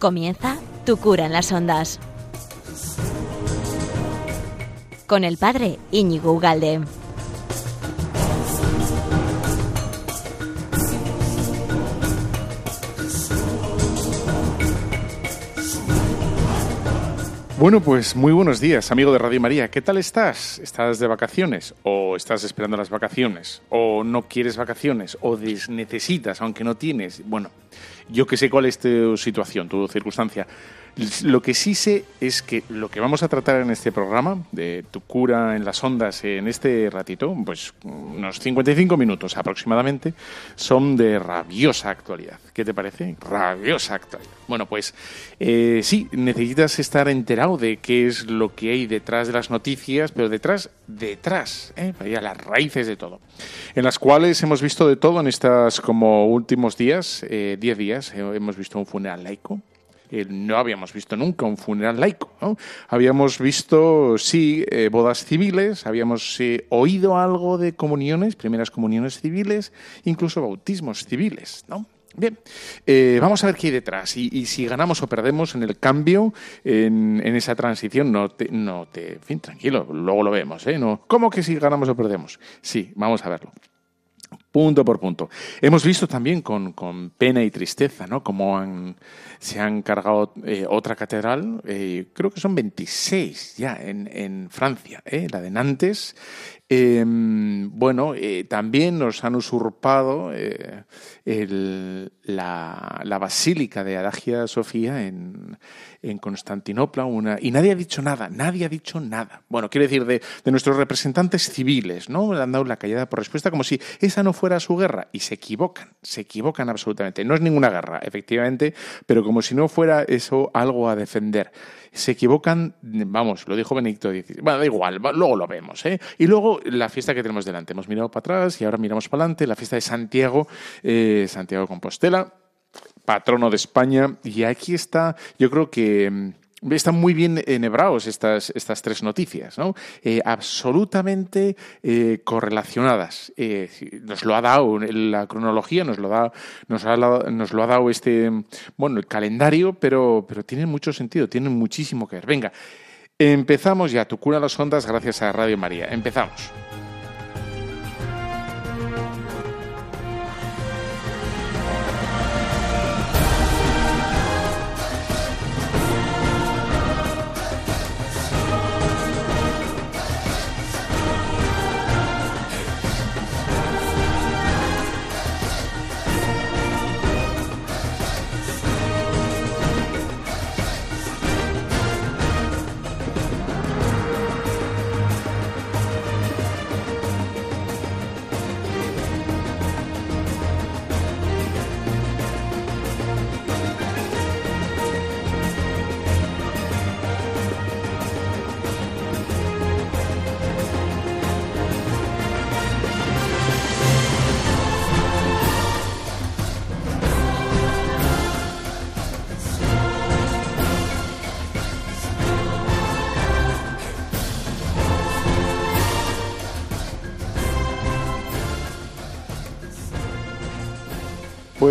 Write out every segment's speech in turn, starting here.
Comienza Tu cura en las ondas. Con el padre Íñigo Ugalde. Bueno, pues muy buenos días, amigo de Radio María. ¿Qué tal estás? ¿Estás de vacaciones? ¿O estás esperando las vacaciones? ¿O no quieres vacaciones? ¿O necesitas, aunque no tienes? Bueno, yo que sé cuál es tu situación, tu circunstancia. Lo que sí sé es que lo que vamos a tratar en este programa, de tu cura en las ondas en este ratito, pues unos 55 minutos aproximadamente, son de rabiosa actualidad. ¿Qué te parece? Rabiosa actualidad. Bueno, pues eh, sí, necesitas estar enterado de qué es lo que hay detrás de las noticias, pero detrás, detrás, ¿eh? a las raíces de todo, en las cuales hemos visto de todo en estas como últimos días, 10 eh, días, eh, hemos visto un funeral laico, no habíamos visto nunca un funeral laico. ¿no? Habíamos visto, sí, eh, bodas civiles, habíamos eh, oído algo de comuniones, primeras comuniones civiles, incluso bautismos civiles, ¿no? Bien, eh, vamos a ver qué hay detrás y, si ganamos o perdemos en el cambio, en, esa transición, no te, no te, en fin, tranquilo, luego lo vemos, ¿eh? No, ¿Cómo que si ganamos o perdemos? Sí, vamos a verlo punto por punto. Hemos visto también con, con pena y tristeza, ¿no? Cómo han, se han cargado eh, otra catedral, eh, creo que son 26 ya en, en Francia, ¿eh? la de Nantes. Em, bueno, también nos han usurpado el, la, la, basílica de Adagia Sofía en, en Constantinopla una, y nadie ha dicho nada, nadie ha dicho nada. Bueno, quiero decir, de, de nuestros representantes civiles, ¿no? Le han dado la callada por respuesta como si esa no fuera su guerra y se equivocan, se equivocan absolutamente. No es ninguna guerra, efectivamente, pero como si no fuera eso algo a defender. Se equivocan, vamos, lo dijo Benedicto XVI. Bueno, da igual, luego lo vemos. ¿eh? Y luego la fiesta que tenemos delante. Hemos mirado para atrás y ahora miramos para adelante, la fiesta de Santiago, eh, Santiago Compostela patrono de España. Y aquí está, yo creo que mm, están muy bien enhebrados estas, estas tres noticias, ¿no? Eh, absolutamente eh, correlacionadas. Eh, nos lo ha dado la cronología, nos lo, nos, ha, nos lo ha dado este, bueno, el calendario, pero, pero tienen mucho sentido, tienen muchísimo que ver. Venga, empezamos ya. Tu cura las ondas gracias a Radio María. Empezamos.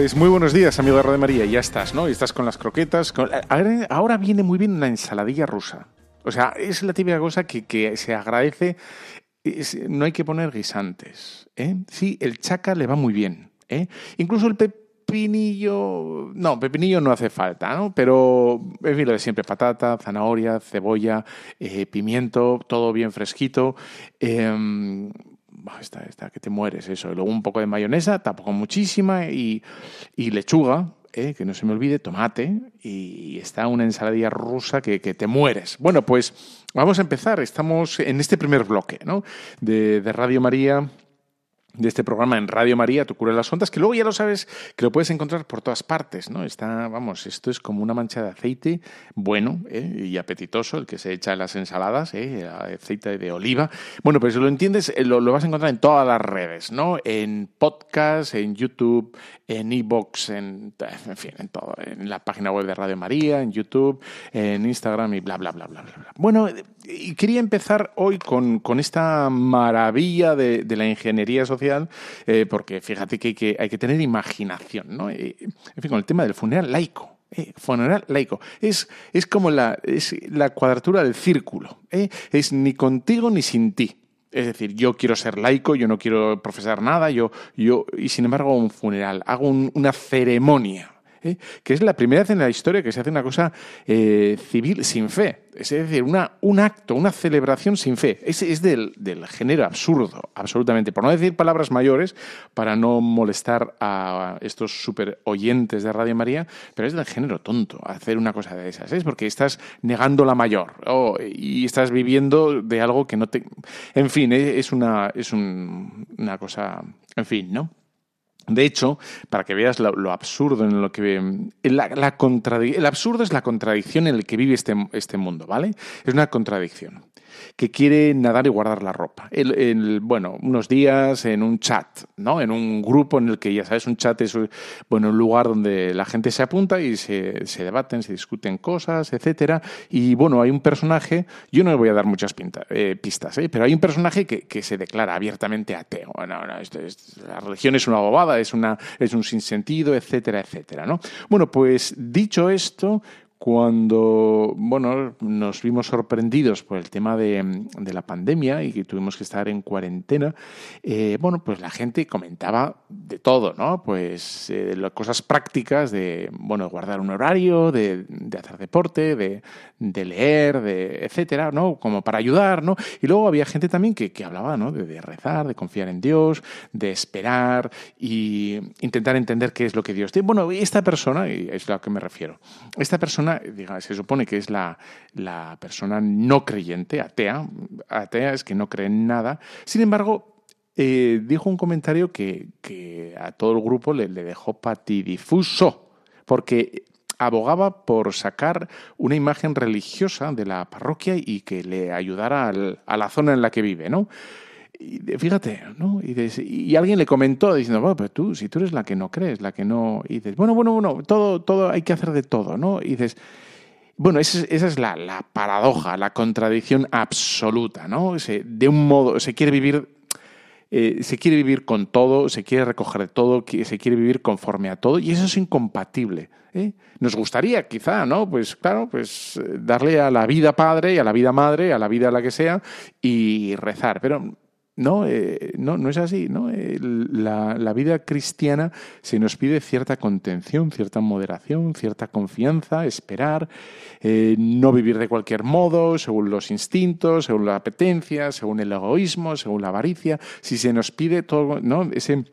Pues muy buenos días, amigo de Radio María. Ya estás, ¿no? Y estás con las croquetas. Ahora viene muy bien una ensaladilla rusa. O sea, es la típica cosa que, se agradece. no hay que poner guisantes. ¿eh? Sí, el chaca le va muy bien. ¿eh? Incluso el pepinillo. No, pepinillo no hace falta, ¿no? Pero, fin, lo de siempre: patata, zanahoria, cebolla, eh, pimiento, todo bien fresquito. Esta, esta, que te mueres, eso. Y luego un poco de mayonesa, tampoco muchísima, y, lechuga, eh, que no se me olvide, tomate, y está una ensaladilla rusa que, te mueres. Bueno, pues vamos a empezar. Estamos en este primer bloque ¿no? de, de Radio María de este programa en Radio María, Tu cura de las ondas, que luego ya lo sabes que lo puedes encontrar por todas partes, ¿no? Está, vamos, esto es como una mancha de aceite bueno ¿eh? y apetitoso, el que se echa en las ensaladas, ¿eh? aceite de oliva. Bueno, pues si lo entiendes, eh, lo, vas a encontrar en todas las redes, ¿no? En podcast, en YouTube, en iBox, en, en fin, en todo, en la página web de Radio María, en YouTube, en Instagram y bla, bla, bla, bla, bla. bla. Bueno, y quería empezar hoy con, con esta maravilla de, de la ingeniería social eh, porque fíjate que hay, que tener imaginación, ¿no? en fin, con el tema del funeral laico. Eh, funeral laico. Es, es como la, es la cuadratura del círculo. ¿eh? Es ni contigo ni sin ti. Es decir, yo quiero ser laico, yo no quiero profesar nada, yo, yo y sin embargo un funeral, hago una ceremonia ¿eh? que es la primera vez en la historia que se hace una cosa eh, civil sin fe. Es decir, un acto, una celebración sin fe. Es, es del, género absurdo, absolutamente. Por no decir palabras mayores, para no molestar a estos super oyentes de Radio María, pero es del género tonto hacer una cosa de esas. Es porque estás negando la mayor oh, y estás viviendo de algo que no te. En fin, es una, es una cosa. En fin, ¿no? De hecho, para que veas lo, absurdo en lo que... La, el absurdo es la contradicción en la que vive este, este mundo, ¿vale? Es una contradicción que quiere nadar y guardar la ropa. Bueno, unos días en un chat, ¿no? En un grupo en el que, ya sabes, un chat es bueno, un lugar donde la gente se apunta y se, se debaten, se discuten cosas, etcétera. Y bueno, hay un personaje, yo no le voy a dar muchas eh, pistas, ¿eh? pero hay un personaje que, que, se declara abiertamente ateo. No, no, la religión es una bobada, es, una, es un sinsentido, etcétera, etcétera, ¿no? Bueno, pues dicho esto, cuando bueno, nos vimos sorprendidos por el tema de, la pandemia y que tuvimos que estar en cuarentena, eh, bueno, pues la gente comentaba de todo, ¿no? Pues eh, cosas prácticas de, bueno, guardar un horario, de, hacer deporte, de, leer, de etcétera, ¿no? Como para ayudar, ¿no? Y luego había gente también que, que hablaba, ¿no? De, rezar, de confiar en Dios, de esperar y intentar entender qué es lo que Dios tiene. Bueno, esta persona, y es a lo que me refiero, esta persona se supone que es la, persona no creyente, atea, atea es que no cree en nada, sin embargo, eh, dijo un comentario que, a todo el grupo le, dejó patidifuso, porque abogaba por sacar una imagen religiosa de la parroquia y que le ayudara a la zona en la que vive, ¿no? Fíjate, ¿no? Y, alguien le comentó diciendo, bueno, pero tú, si tú eres la que no crees, la que no... Y dices, bueno, bueno, bueno, todo, todo hay que hacer de todo, ¿no? Y dices, bueno, esa es, la, paradoja, la contradicción absoluta, ¿no? de un modo, se quiere vivir... Eh, se quiere vivir con todo, se quiere recoger todo, se quiere vivir conforme a todo, y eso es incompatible. ¿eh? Nos gustaría, quizá, ¿no? Pues claro, pues darle a la vida padre y a la vida madre, a la vida la que sea, y rezar. Pero no, eh, no, no es así. ¿no? la, vida cristiana se nos pide cierta contención, cierta moderación, cierta confianza, esperar, eh, no vivir de cualquier modo, según los instintos, según la apetencia, según el egoísmo, según la avaricia. Si se nos pide todo, ¿no? ese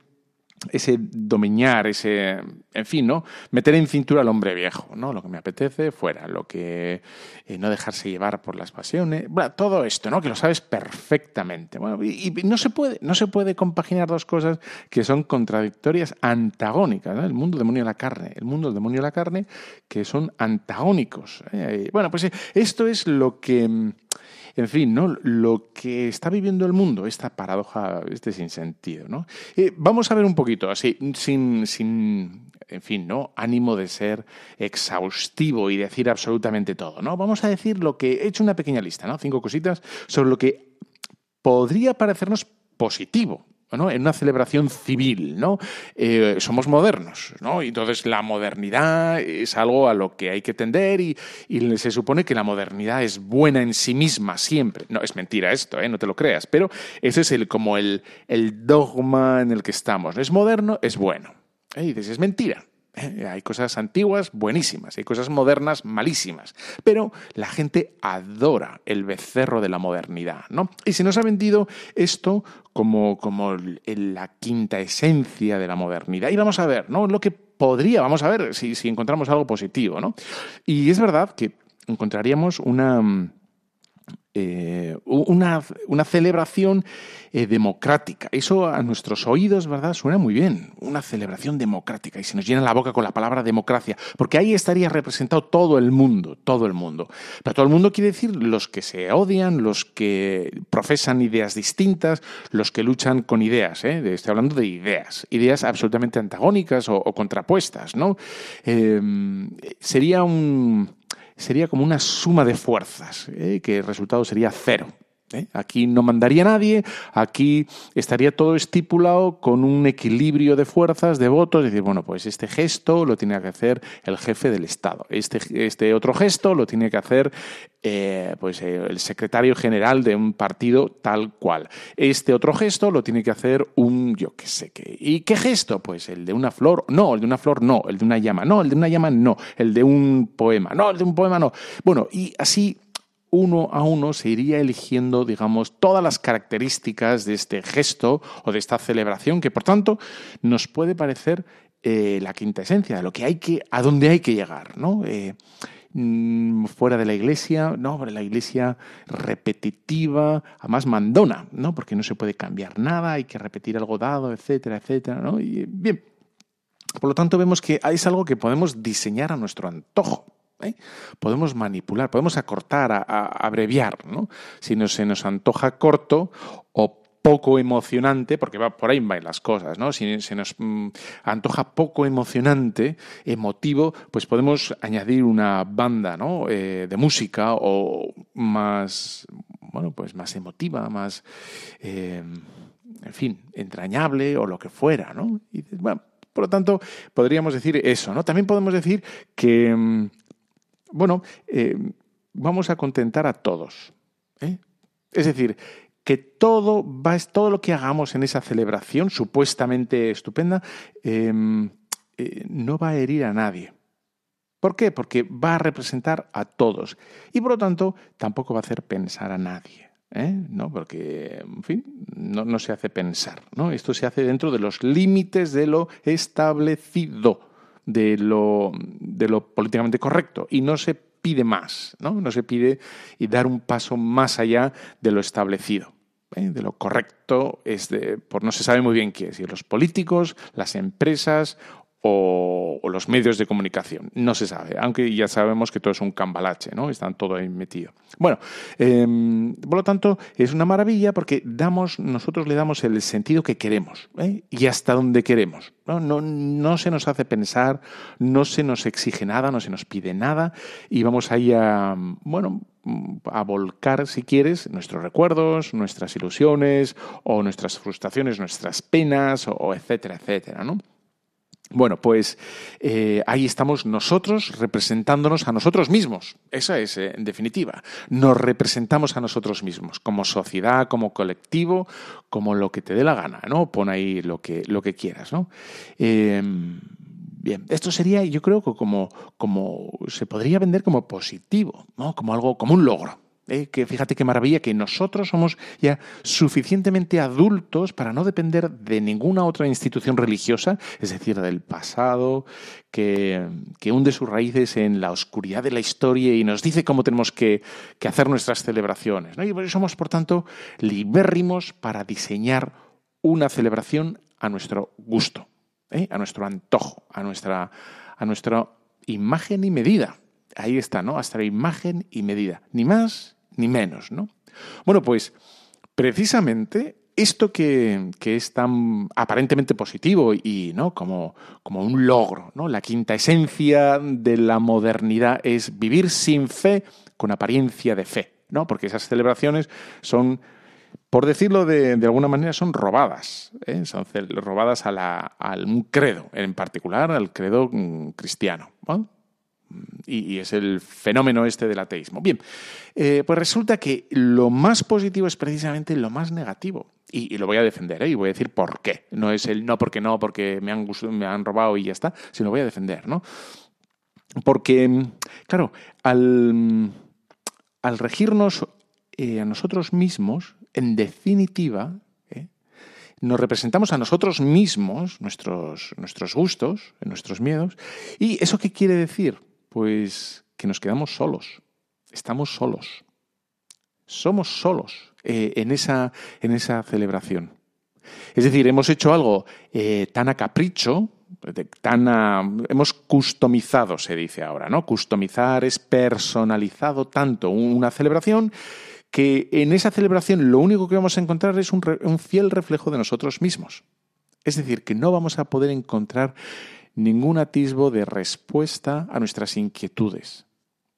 ese domeñar, ese, en fin, ¿no? Meter en cintura al hombre viejo, ¿no? Lo que me apetece, fuera. Lo que eh, no dejarse llevar por las pasiones. Bueno, todo esto, ¿no? Que lo sabes perfectamente. Bueno, y, no se puede, no se puede compaginar dos cosas que son contradictorias, antagónicas. El mundo demonio de la carne, el mundo del demonio de la carne, que son antagónicos. ¿eh? Bueno, pues esto es lo que en fin, ¿no? Lo que está viviendo el mundo, esta paradoja, este sinsentido, ¿no? Eh, vamos a ver un poquito, así, sin, sin, en fin, ¿no? Ánimo de ser exhaustivo y decir absolutamente todo, ¿no? Vamos a decir lo que he hecho una pequeña lista, ¿no? Cinco cositas sobre lo que podría parecernos positivo en una celebración civil, ¿no? Eh, somos modernos, ¿no? Y entonces la modernidad es algo a lo que hay que tender y, se supone que la modernidad es buena en sí misma siempre. No, es mentira esto, ¿eh? No te lo creas, pero ese es el, como el, el dogma en el que estamos. Es moderno, es bueno. ¿Eh? Y dices, es mentira. Eh, hay cosas antiguas buenísimas, hay cosas modernas malísimas, pero la gente adora el becerro de la modernidad, ¿no? Y se nos ha vendido esto como, como la quinta esencia de la modernidad. Y vamos a ver, ¿no? Lo que podría, vamos a ver si, si encontramos algo positivo, ¿no? Y es verdad que encontraríamos una eh, una, una, celebración eh, democrática. Eso a nuestros oídos, ¿verdad? Suena muy bien. Una celebración democrática. Y se nos llena la boca con la palabra democracia. Porque ahí estaría representado todo el mundo, todo el mundo. Pero todo el mundo quiere decir los que se odian, los que profesan ideas distintas, los que luchan con ideas. ¿eh? Estoy hablando de ideas. Ideas absolutamente antagónicas o, contrapuestas, ¿no? sería un sería como una suma de fuerzas, ¿eh? que el resultado sería cero. ¿Eh? Aquí no mandaría nadie, aquí estaría todo estipulado con un equilibrio de fuerzas, de votos, es decir, bueno, pues este gesto lo tiene que hacer el jefe del Estado, este, este otro gesto lo tiene que hacer eh, pues, eh, el secretario general de un partido tal cual, este otro gesto lo tiene que hacer un, yo qué sé qué, ¿y qué gesto? Pues el de una flor, no, el de una flor no, el de una llama, no, el de una llama no, el de un poema, no, el de un poema no. Bueno, y así uno a uno se iría eligiendo, digamos, todas las características de este gesto o de esta celebración, que por tanto nos puede parecer eh, la quinta esencia lo que hay que, a dónde hay que llegar, ¿no? Eh, mm, fuera de la iglesia, no, la iglesia repetitiva, además mandona, ¿no? Porque no se puede cambiar nada, hay que repetir algo dado, etcétera, etcétera, ¿no? Bien, por lo tanto vemos que es algo que podemos diseñar a nuestro antojo. ¿Eh? Podemos manipular, podemos acortar, a, abreviar, ¿no? Si no, se nos antoja corto o poco emocionante, porque va por ahí van las cosas, ¿no? Si se nos mm, antoja poco emocionante, emotivo, pues podemos añadir una banda, ¿no? Eh, de música o más, bueno, pues más emotiva, más, eh, en fin, entrañable o lo que fuera, ¿no? Por lo tanto, podríamos decir eso, ¿no? También podemos decir que mm, bueno, eh, vamos a contentar a todos. ¿eh? Es decir, que todo, va, todo lo que hagamos en esa celebración supuestamente estupenda em, eh, no va a herir a nadie. ¿Por qué? Porque va a representar a todos y por lo tanto tampoco va a hacer pensar a nadie. ¿No? Porque, en fin, no, no, se hace pensar. ¿no? Esto se hace dentro de los límites de lo establecido de lo, de lo políticamente correcto y no se pide más, ¿no? No se pide y dar un paso más allá de lo establecido. ¿eh? de lo correcto es de, por no se sabe muy bien qué, si los políticos, las empresas o, los medios de comunicación. No se sabe, aunque ya sabemos que todo es un cambalache, ¿no? Están todo ahí metido. Bueno, em, por lo tanto, es una maravilla porque damos, nosotros le damos el sentido que queremos ¿eh? y hasta donde queremos. ¿no? No, no se nos hace pensar, no se nos exige nada, no se nos pide nada y vamos ahí a, bueno, a volcar, si quieres, nuestros recuerdos, nuestras ilusiones o nuestras frustraciones, nuestras penas o etcétera, etcétera, ¿no? Bueno, pues eh, ahí estamos nosotros representándonos a nosotros mismos. Esa es, eh, en definitiva. Nos representamos a nosotros mismos, como sociedad, como colectivo, como lo que te dé la gana, ¿no? Pon ahí lo que, lo que quieras, ¿no? Em, bien, esto sería, yo creo que como, como se podría vender como positivo, ¿no? Como algo, como un logro. ¿Eh? que fíjate qué maravilla que nosotros somos ya suficientemente adultos para no depender de ninguna otra institución religiosa, es decir, del pasado, que, hunde sus raíces en la oscuridad de la historia y nos dice cómo tenemos que, hacer nuestras celebraciones. ¿no? Y somos, por tanto, libérrimos para diseñar una celebración a nuestro gusto, ¿eh? a nuestro antojo, a nuestra, a nuestra imagen y medida. Ahí está, ¿no? Hasta la imagen y medida. Ni más ni menos, ¿no? Bueno, pues precisamente esto que, es tan aparentemente positivo y ¿no? como, como un logro, ¿no? la quinta esencia de la modernidad es vivir sin fe con apariencia de fe, ¿no? porque esas celebraciones son, por decirlo de, alguna manera, son robadas, ¿eh? son robadas a, la, un credo, en particular al credo mm, cristiano. ¿no? Y, es el fenómeno este del ateísmo. Bien, eh, pues resulta que lo más positivo es precisamente lo más negativo. Y, lo voy a defender, ¿eh? y voy a decir por qué. No es el no porque no, porque me han, me han robado y ya está, sino voy a defender, ¿no? Porque, claro, al, al regirnos eh, a nosotros mismos, en definitiva, nos representamos a nosotros mismos, nuestros, nuestros gustos, nuestros miedos. ¿Y eso qué quiere decir? Pues que nos quedamos solos, estamos solos, somos solos eh, en, esa, en esa celebración. Es decir, hemos hecho algo eh, tan a capricho, tan hemos customizado, se dice ahora, ¿no? Customizar es personalizado tanto una celebración que en esa celebración lo único que vamos a encontrar es un fiel reflejo de nosotros mismos. Es decir, que no vamos a poder encontrar ningún atisbo de respuesta a nuestras inquietudes,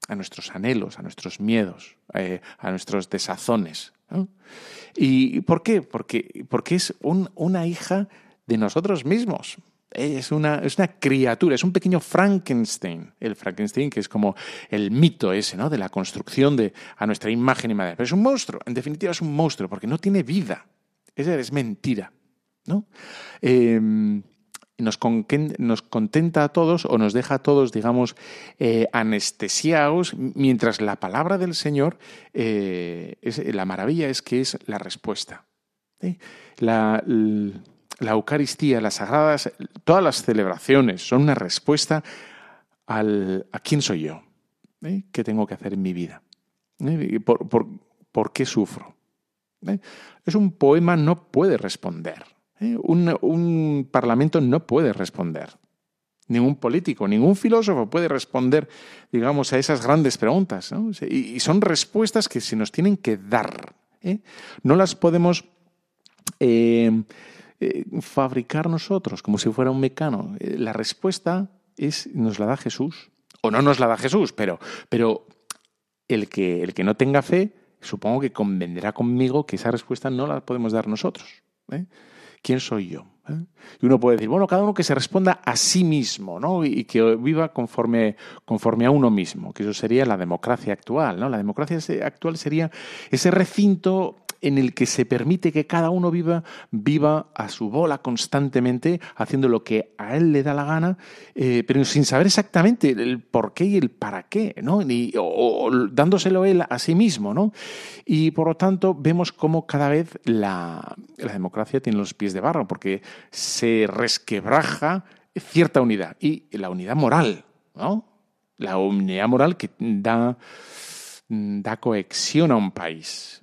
a nuestros anhelos, a nuestros miedos, eh, a nuestros desazones. ¿Y por qué? Porque, porque es una hija de nosotros mismos. Es una, es una criatura, es un pequeño Frankenstein. El Frankenstein, que es como el mito ese, ¿no? De la construcción de, a nuestra imagen y madera. Pero es un monstruo, en definitiva es un monstruo, porque no tiene vida. Esa es mentira, ¿no? Em, nos, nos, contenta a todos o nos deja a todos, digamos, eh, anestesiados, mientras la palabra del Señor, eh, es, la maravilla es que es la respuesta. La, la Eucaristía, las sagradas, todas las celebraciones son una respuesta al, a quién soy yo, ¿Eh? qué tengo que hacer en mi vida, ¿Eh? ¿Por, qué sufro. ¿Eh? Es un poema no puede responder, un, un parlamento no puede responder. Ningún político, ningún filósofo puede responder, digamos, a esas grandes preguntas. Y, son respuestas que se nos tienen que dar. No las podemos eh, fabricar nosotros, como si fuera un mecano? Eh, la respuesta es, nos la da Jesús. O no nos la da Jesús, pero, pero el, que, el que no tenga fe, supongo que convendrá conmigo que esa respuesta no la podemos dar nosotros. ¿eh? ¿Quién soy yo? Y uno puede decir, bueno, cada uno que se responda a sí mismo, ¿no? Y que viva conforme, conforme a uno mismo, que eso sería la democracia actual, ¿no? La democracia actual sería ese recinto en el que se permite que cada uno viva, viva a su bola constantemente, haciendo lo que a él le da la gana, eh, pero sin saber exactamente el por qué y el para qué, ¿no? o, dándoselo él a sí mismo, ¿no? Y por lo tanto vemos cómo cada vez la, la democracia tiene los pies de barro, porque se resquebraja cierta unidad y la unidad moral, ¿no? La unidad moral que da da cohesión a un país.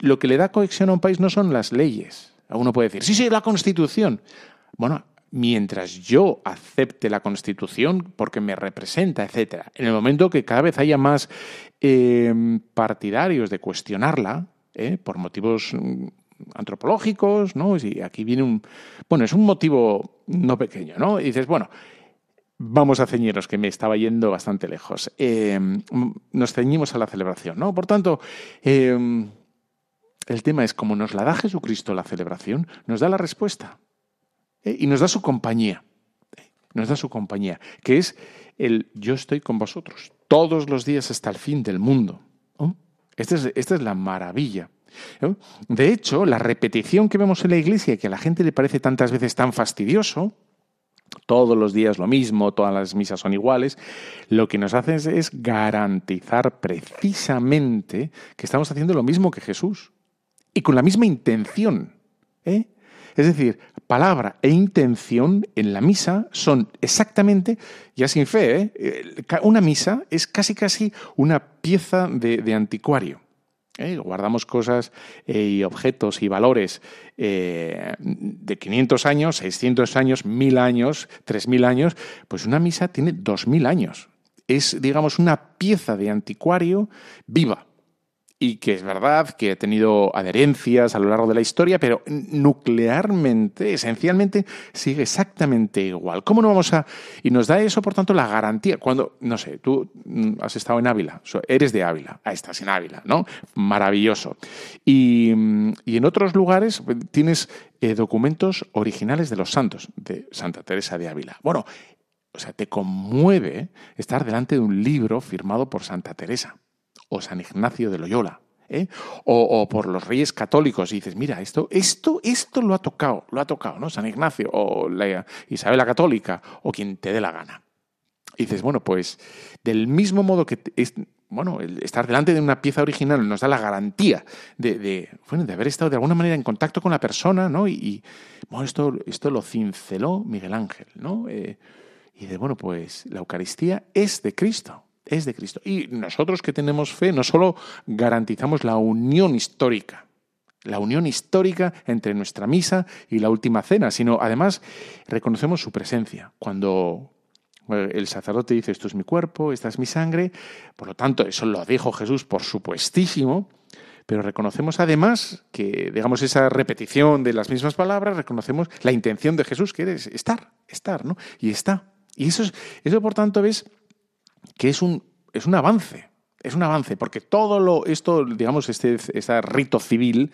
Lo que le da cohesión a un país no son las leyes. Uno puede decir, sí, sí, la Constitución. Bueno, mientras yo acepte la Constitución porque me representa, etc. En el momento que cada vez haya más em, partidarios de cuestionarla, ¿eh? por motivos mm, antropológicos, ¿no? Y aquí viene un... Bueno, es un motivo no pequeño, ¿no? Y dices, bueno, Vamos a ceñirnos, que me estaba yendo bastante lejos. Em, nos ceñimos a la celebración, ¿no? Por tanto, em, el tema es, como nos la da Jesucristo la celebración, nos da la respuesta. ¿eh? Y nos da su compañía. ¿eh? Nos da su compañía, que es el yo estoy con vosotros todos los días hasta el fin del mundo. Esta, es, esta es la maravilla. De hecho, la repetición que vemos en la iglesia, que a la gente le parece tantas veces tan fastidioso, todos los días lo mismo, todas las misas son iguales, lo que nos hace es, garantizar precisamente que estamos haciendo lo mismo que Jesús y con la misma intención. ¿eh? Es decir, palabra e intención en la misa son exactamente, ya sin fe, ¿eh? una misa es casi casi una pieza de anticuario. ¿Eh? guardamos cosas eh, y objetos y valores eh, de 500 años, 600 años, 1000 años, 3000 años, pues una misa tiene 2000 años. Es, digamos, una pieza de anticuario viva y que es verdad que ha tenido adherencias a lo largo de la historia, pero nuclearmente, esencialmente, sigue exactamente igual. ¿Cómo no vamos a...? Y nos da eso, por tanto, la garantía. Cuando, no sé, tú mm, has estado en Ávila, eres de Ávila, ahí estás en Ávila, ¿no? Maravilloso. Y, mm, en otros lugares pues, tienes eh, documentos originales de los santos, de Santa Teresa de Ávila. Bueno, o sea, te conmueve estar delante de un libro firmado por Santa Teresa o San Ignacio de Loyola, ¿eh? o, por los reyes católicos, y dices, mira, esto, esto, esto lo ha tocado, lo ha tocado, ¿no? San Ignacio, o la Isabel la Católica, o quien te dé la gana. Y dices, bueno, pues del mismo modo que es, bueno, el estar delante de una pieza original nos da la garantía de, de, bueno, de haber estado de alguna manera en contacto con la persona, ¿no? Y, bueno, esto, esto lo cinceló Miguel Ángel, ¿no? Eh, y de, bueno, pues la Eucaristía es de Cristo es de Cristo. Y nosotros que tenemos fe no solo garantizamos la unión histórica, la unión histórica entre nuestra misa y la última cena, sino además reconocemos su presencia. Cuando eh, el sacerdote dice esto es mi cuerpo, esta es mi sangre, por lo tanto, eso lo dijo Jesús por supuestísimo, pero reconocemos además que, digamos, esa repetición de las mismas palabras, reconocemos la intención de Jesús, que es estar, estar, ¿no? Y está. Y eso, es, eso por tanto, ves que es un, es un avance. es un avance, porque todo lo, esto, digamos, este, este rito civil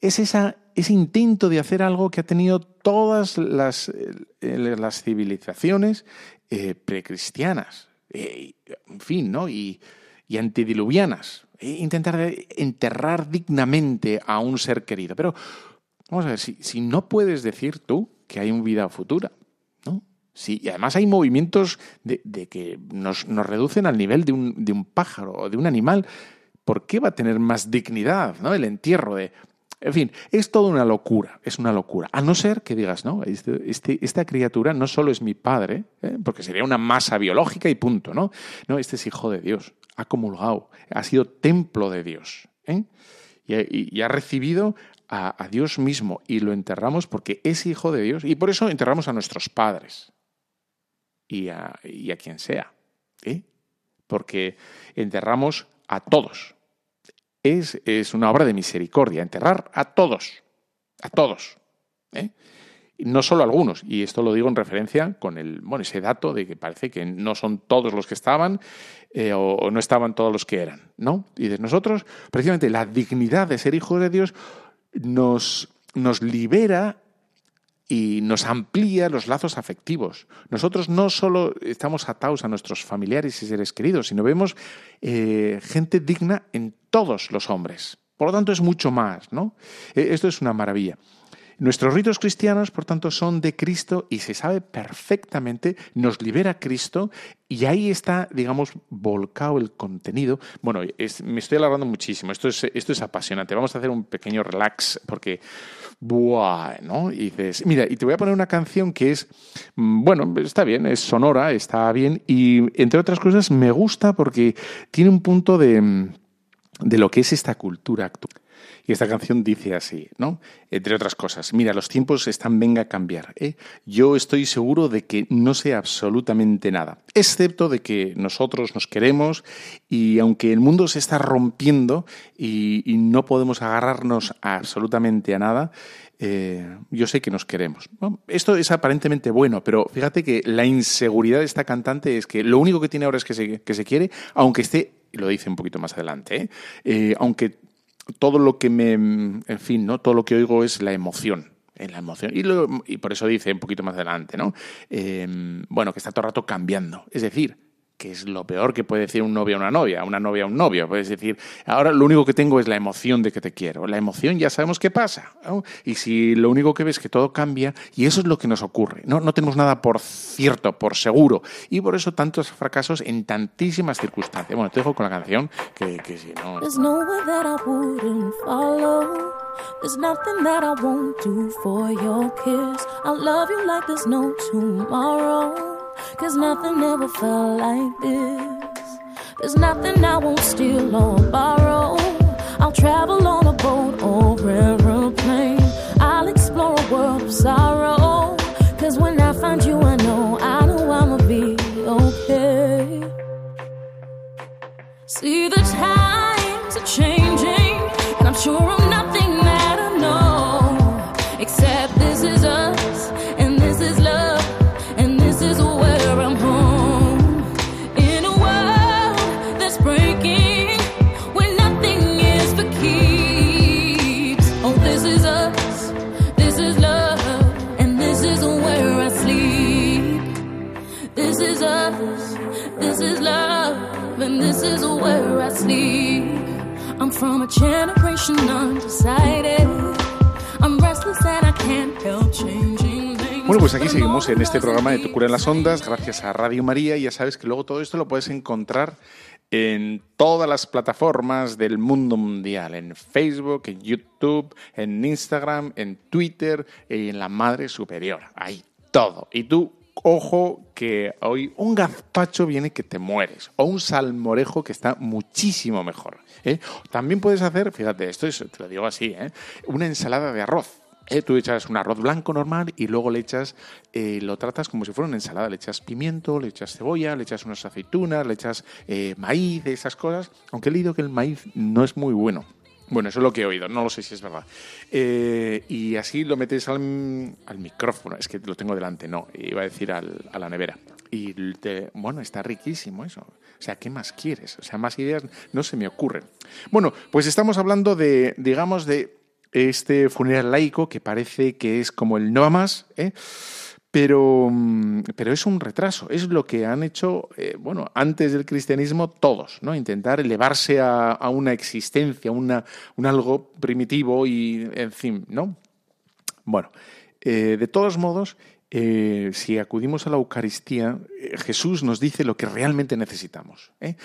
es esa, ese intento de hacer algo que ha tenido todas las, eh, las civilizaciones eh, precristianas, eh, en fin, ¿no? Y, y antediluvianas. intentar enterrar dignamente a un ser querido. Pero, vamos a ver, si, si no puedes decir tú que hay una vida futura. Sí, y además hay movimientos de, que nos, nos, reducen al nivel de un, de un pájaro o de un animal. ¿Por qué va a tener más dignidad ¿no? el entierro de, en fin, es toda una locura, es una locura. A no ser que digas, no, este, este esta criatura no solo es mi padre, ¿eh? porque sería una masa biológica y punto, ¿no? No, este es hijo de Dios, ha comulgado, ha sido templo de Dios. ¿eh? Y, ha recibido a, Dios mismo y lo enterramos porque es hijo de Dios y por eso enterramos a nuestros padres y a, quien sea. Porque enterramos a todos es, es una obra de misericordia, enterrar a todos, a todos. ¿eh? no solo algunos, y esto lo digo en referencia con el, bueno, ese dato de que parece que no son todos los que estaban eh, o, no estaban todos los que eran, ¿no? Y de nosotros, precisamente la dignidad de ser hijos de Dios nos, nos libera y nos amplía los lazos afectivos. Nosotros no solo estamos atados a nuestros familiares y seres queridos, sino vemos eh, gente digna en todos los hombres. Por lo tanto, es mucho más, ¿no? Eh, esto es una maravilla. Nuestros ritos cristianos, por tanto, son de Cristo y se sabe perfectamente, nos libera Cristo y ahí está, digamos, volcado el contenido. Bueno, me estoy alargando muchísimo, esto es, esto es apasionante. Vamos a hacer un pequeño relax porque Buah, ¿no? Y dices, mira, y te voy a poner una canción que es, mm, bueno, está bien, es sonora, está bien, y entre otras cosas me gusta porque tiene un punto de, mm, de lo que es esta cultura actual. Y esta canción dice así, ¿no? Entre otras cosas, mira, los tiempos están venga a cambiar. ¿eh? Yo estoy seguro de que no sé absolutamente nada, excepto de que nosotros nos queremos y aunque el mundo se está rompiendo y, no podemos agarrarnos absolutamente a nada, eh, yo sé que nos queremos. esto es aparentemente bueno, pero fíjate que la inseguridad de esta cantante es que lo único que tiene ahora es que se, que se quiere, aunque esté, lo dice un poquito más adelante, eh aunque todo lo que me, en fin, ¿no? Todo lo que oigo es la emoción. En la emoción. Y, y por eso dice un poquito más adelante, ¿no? Em, bueno, que está todo el rato cambiando. Es decir, que es lo peor que puede decir un novio a una novia, una novia a un novio. Puedes decir, ahora lo único que tengo es la emoción de que te quiero. La emoción ya sabemos qué pasa. Y si lo único que ves es que todo cambia, y eso es lo que nos ocurre. No, no tenemos nada por cierto, por seguro. Y por eso tantos fracasos en tantísimas circunstancias. Bueno, te dejo con la canción que, que si no... There's nothing that I won't do for your kiss. I love you like there's no tomorrow. Cause nothing ever felt like this. There's nothing I won't steal or borrow. I'll travel on a boat or aeroplane. I'll explore a world of sorrow. Cause when I find you, I know, I know I'ma be okay. See, the times are changing, and I'm sure I'm Bueno, pues aquí seguimos en este programa de Tu cura en las ondas, gracias a Radio María. Ya sabes que luego todo esto lo puedes encontrar en todas las plataformas del mundo mundial, en Facebook, en YouTube, en Instagram, en Twitter y en la Madre Superior. Ahí todo. Y tú ojo que hoy un gazpacho viene que te mueres, o un salmorejo que está muchísimo mejor. ¿eh? También puedes hacer, fíjate, esto es, te lo digo así, ¿eh? una ensalada de arroz. ¿eh? Tú echas un arroz blanco normal y luego le echas, lo tratas como si fuera una ensalada. Le echas pimiento, le echas cebolla, le echas unas aceitunas, le echas maíz, esas cosas. Aunque he leído que el maíz no es muy bueno. Bueno, eso es lo que he oído, no lo sé si es verdad. Eh, y así lo metes al, micrófono, es que lo tengo delante, no, iba a decir a la nevera. y bueno, está riquísimo eso. O sea, ¿qué más quieres? O sea, más ideas no se me ocurren. Bueno, pues estamos hablando de, digamos, de este funeral laico que parece que es como el no más, ¿eh? Pero, mm, pero es un retraso, es lo que han hecho, eh, bueno, antes del cristianismo todos, ¿no? Intentar elevarse a, una existencia, una, un algo primitivo y, en fin, ¿no? Bueno, eh, de todos modos, eh, si acudimos a la Eucaristía, eh, Jesús nos dice lo que realmente necesitamos. ¿eh?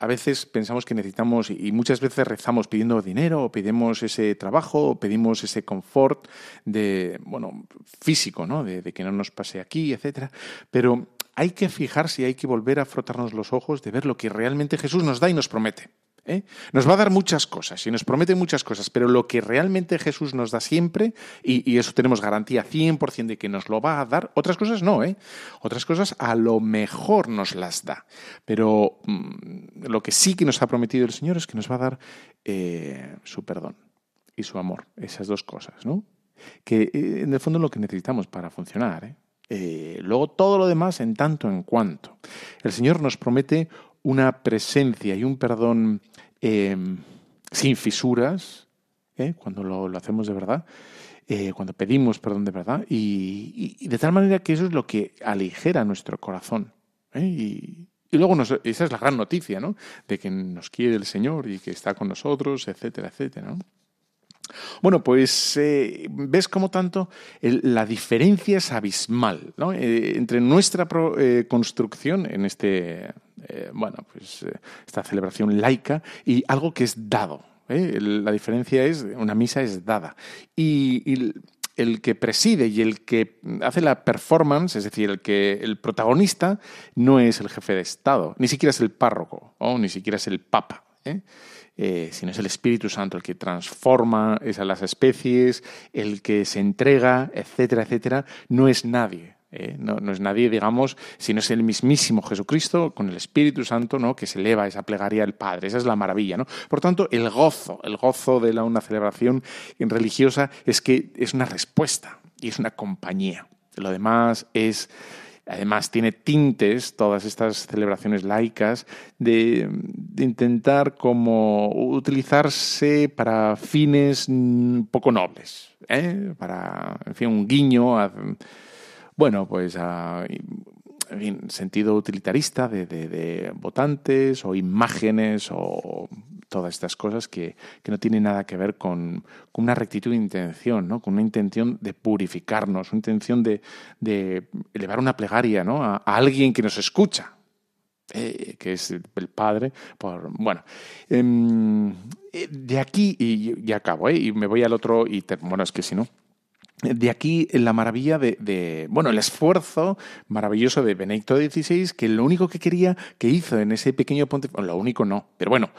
a veces pensamos que necesitamos, y muchas veces rezamos pidiendo dinero, o pedimos ese trabajo, o pedimos ese confort de, bueno, físico, ¿no? De, de que no nos pase aquí, etcétera. Pero hay que fijarse y hay que volver a frotarnos los ojos de ver lo que realmente Jesús nos da y nos promete. ¿Eh? Nos va a dar muchas cosas y nos promete muchas cosas, pero lo que realmente Jesús nos da siempre, y, eso tenemos garantía 100% de que nos lo va a dar, otras cosas no, ¿eh? Otras cosas a lo mejor nos las da. Pero mm, lo que sí que nos ha prometido el Señor es que nos va a dar eh, su perdón y su amor, esas dos cosas, ¿no? Que eh, en el fondo es lo que necesitamos para funcionar, luego todo lo demás en tanto en cuanto. El Señor nos promete una presencia y un perdón Em, sin fisuras, ¿eh? cuando lo, hacemos de verdad, eh, cuando pedimos perdón de verdad, y, de tal manera que eso es lo que aligera nuestro corazón. ¿eh? Y, luego esa es la gran noticia, ¿no? De que nos quiere el Señor y que está con nosotros, etcétera, etcétera, Bueno, pues ves cómo tanto la diferencia es abismal ¿no? entre nuestra construcción en este eh, bueno, pues eh, esta celebración laica y algo que es dado. ¿eh? La diferencia es, una misa es dada. Y, el que preside y el que hace la performance, es decir, el que el protagonista, no es el jefe de Estado, ni siquiera es el párroco, o ni siquiera es el papa. sino es el Espíritu Santo el que transforma esas las especies, el que se entrega, etcétera, etcétera, no es nadie. Eh, no, es nadie, digamos, sino es el mismísimo Jesucristo con el Espíritu Santo, ¿no? Que se eleva esa plegaria al Padre. Esa es la maravilla, ¿no? Por tanto, el gozo, el gozo de la, una celebración religiosa es que es una respuesta y es una compañía. Lo demás es además tiene tintes, todas estas celebraciones laicas, de, intentar como utilizarse para fines poco nobles, ¿eh? para, en fin, un guiño a, bueno, pues en sentido utilitarista de, votantes o imágenes o todas estas cosas que, no tienen nada que ver con, una rectitud de intención, ¿no? con una intención de purificarnos, una intención de, elevar una plegaria ¿no? a, alguien que nos escucha. Eh, que es el Padre, por, bueno, em, eh, de aquí, y acabo, ¿eh? y me voy al otro, y bueno, es que si no, de aquí la maravilla de, bueno, el esfuerzo maravilloso de Benedicto XVI, que lo único que quería, que hizo en ese pequeño ponte, lo único no, pero bueno,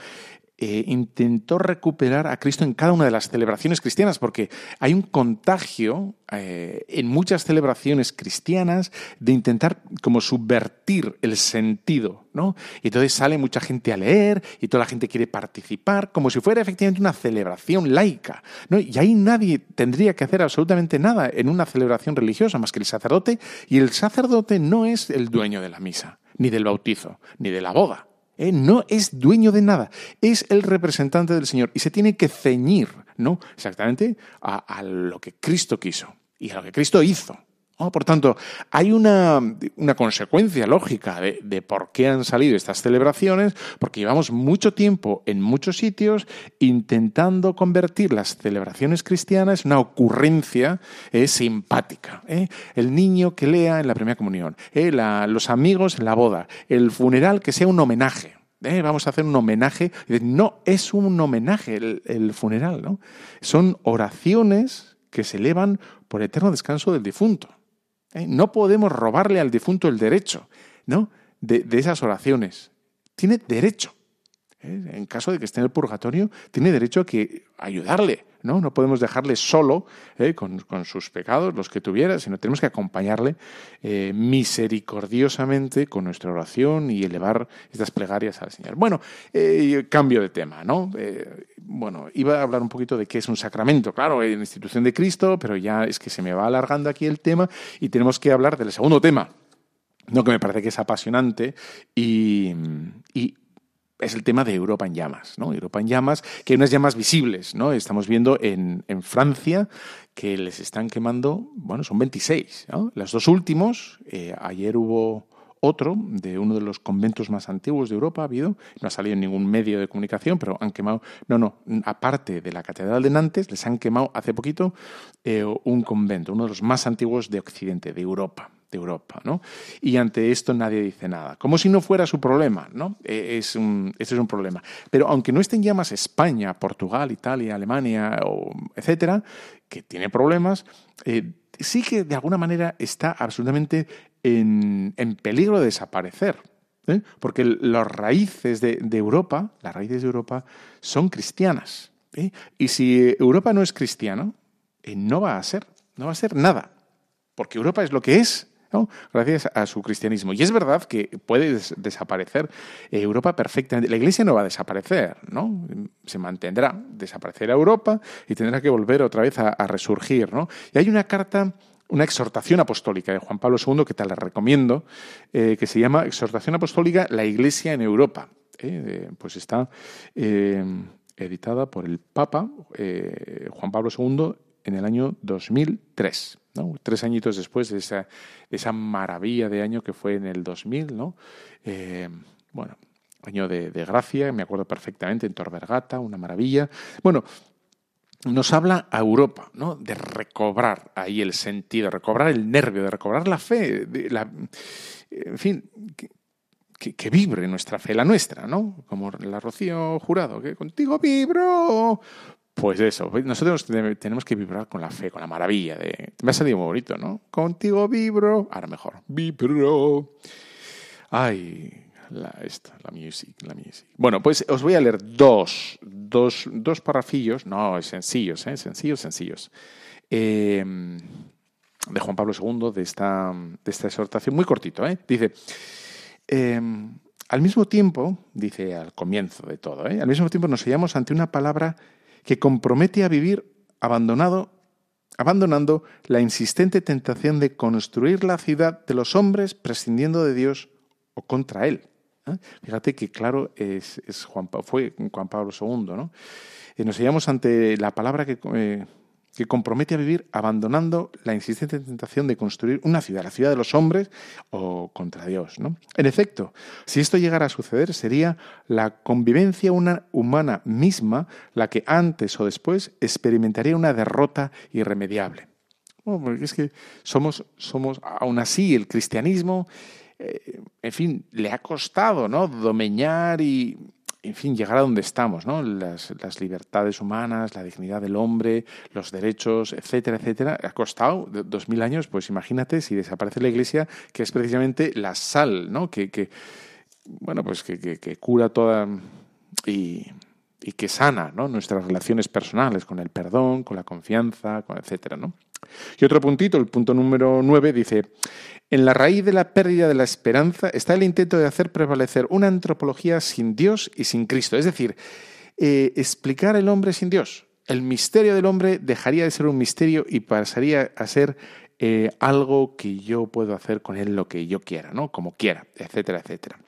eh, intentó recuperar a Cristo en cada una de las celebraciones cristianas, porque hay un contagio eh, en muchas celebraciones cristianas de intentar como subvertir el sentido, ¿no? Y entonces sale mucha gente a leer y toda la gente quiere participar, como si fuera efectivamente una celebración laica, ¿no? Y ahí nadie tendría que hacer absolutamente nada en una celebración religiosa más que el sacerdote, y el sacerdote no es el dueño de la misa, ni del bautizo, ni de la boda. ¿Eh? no es dueño de nada, es el representante del Señor y se tiene que ceñir, ¿no? Exactamente a, lo que Cristo quiso y a lo que Cristo hizo. Por tanto, hay una, consecuencia lógica de, por qué han salido estas celebraciones, porque llevamos mucho tiempo en muchos sitios intentando convertir las celebraciones cristianas en una ocurrencia eh, simpática. Eh. El niño que lea en la primera comunión, eh, los amigos en la boda, el funeral que sea un homenaje. vamos a hacer un homenaje. No es un homenaje el, el funeral, ¿no? Son oraciones que se elevan por eterno descanso del difunto. ¿Eh? No podemos robarle al difunto el derecho ¿no? de, esas oraciones. Tiene derecho. ¿eh? En caso de que esté en el purgatorio, tiene derecho a que ayudarle. ¿No? No podemos dejarle solo ¿eh? con, sus pecados, los que tuviera, sino tenemos que acompañarle misericordiosamente con nuestra oración y elevar estas plegarias al Señor. Bueno, cambio de tema, ¿no? bueno, iba a hablar un poquito de qué es un sacramento, claro, en institución de Cristo, pero ya es que se me va alargando aquí el tema y tenemos que hablar del segundo tema. no que me parece que es apasionante y, es el tema de Europa en llamas, ¿no? Europa en llamas, que hay unas llamas visibles, ¿no? Estamos viendo en, Francia que les están quemando, bueno, son 26, ¿no? Los dos últimos, eh, ayer hubo otro de uno de los conventos más antiguos de Europa ha habido, no ha salido en ningún medio de comunicación, pero han quemado, no, no, aparte de la Catedral de Nantes, les han quemado hace poquito eh, un convento, uno de los más antiguos de Occidente, de Europa de Europa, ¿no? Y ante esto nadie dice nada, como si no fuera su problema, ¿no? E, es un, este es un problema. Pero aunque no estén llamas España, Portugal, Italia, Alemania, etcétera, que tiene problemas, eh, sí que de alguna manera está absolutamente en, peligro de desaparecer. ¿eh? Porque las raíces de, Europa, las raíces de Europa son cristianas. ¿eh? Y si Europa no es cristiana, no va a ser, no va a ser nada. Porque Europa es lo que es gracias a su cristianismo. Y es verdad que puede desaparecer Europa perfectamente. La Iglesia no va a desaparecer, ¿no? Se mantendrá, desaparecerá Europa y tendrá que volver otra vez a, resurgir, ¿no? Y hay una carta una exhortación apostólica de Juan Pablo II, que te la recomiendo, eh, que se llama Exhortación Apostólica La Iglesia en Europa. Eh, pues está eh, editada por el Papa Juan Pablo II en el año 2003. Tres añitos después de esa, esa, maravilla de año que fue en el 2000. ¿no? bueno, año de, de, gracia, me acuerdo perfectamente, en Torbergata, una maravilla. Bueno, nos habla a Europa, ¿no? De recobrar ahí el sentido, recobrar el nervio, de recobrar la fe, de en fin, que, vibre nuestra fe, la nuestra, ¿no? Como la Rocío Jurado, que contigo vibro. Pues eso, nosotros tenemos que vibrar con la fe, con la maravilla de... Me ha salido muy bonito, ¿no? Contigo vibro. Ahora mejor. Vibro. Ay, la, esta, la music, la music. Bueno, pues os voy a leer dos, dos, dos parrafillos, no, sencillos, ¿eh? sencillos, sencillos, em, de Juan Pablo II, de esta, de esta exhortación, muy cortito, ¿eh? Dice, em, al mismo tiempo, dice al comienzo de todo, ¿eh? al mismo tiempo nos hallamos ante una palabra que compromete a vivir abandonado abandonando la insistente tentación de construir la ciudad de los hombres prescindiendo de Dios o contra Él. ¿eh? Fíjate que claro es, Juan, fue Juan Pablo II. ¿no? Y nos hallamos ante la palabra que, eh, que compromete a vivir abandonando la insistente tentación de construir una ciudad, la ciudad de los hombres o contra Dios. ¿no? En efecto, si esto llegara a suceder, sería la convivencia una humana misma la que antes o después experimentaría una derrota irremediable. porque es que somos, somos, aún así, el cristianismo eh, en fin, le ha costado, ¿no? Domeñar y, en fin, llegar a donde estamos, ¿no? Las, libertades humanas, la dignidad del hombre, los derechos, etcétera, etcétera. Ha costado dos mil años, pues imagínate si desaparece la Iglesia, que es precisamente la sal, ¿no? Que, bueno, pues que, cura toda y, y, que sana, ¿no? Nuestras relaciones personales con el perdón, con la confianza, con etcétera, ¿no? Y otro puntito, el punto número nueve, dice, en la raíz de la pérdida de la esperanza está el intento de hacer prevalecer una antropología sin Dios y sin Cristo. Es decir, eh, explicar el hombre sin Dios. El misterio del hombre dejaría de ser un misterio y pasaría a ser eh, algo que yo puedo hacer con él lo que yo quiera, ¿no? Como quiera, etcétera, etcétera.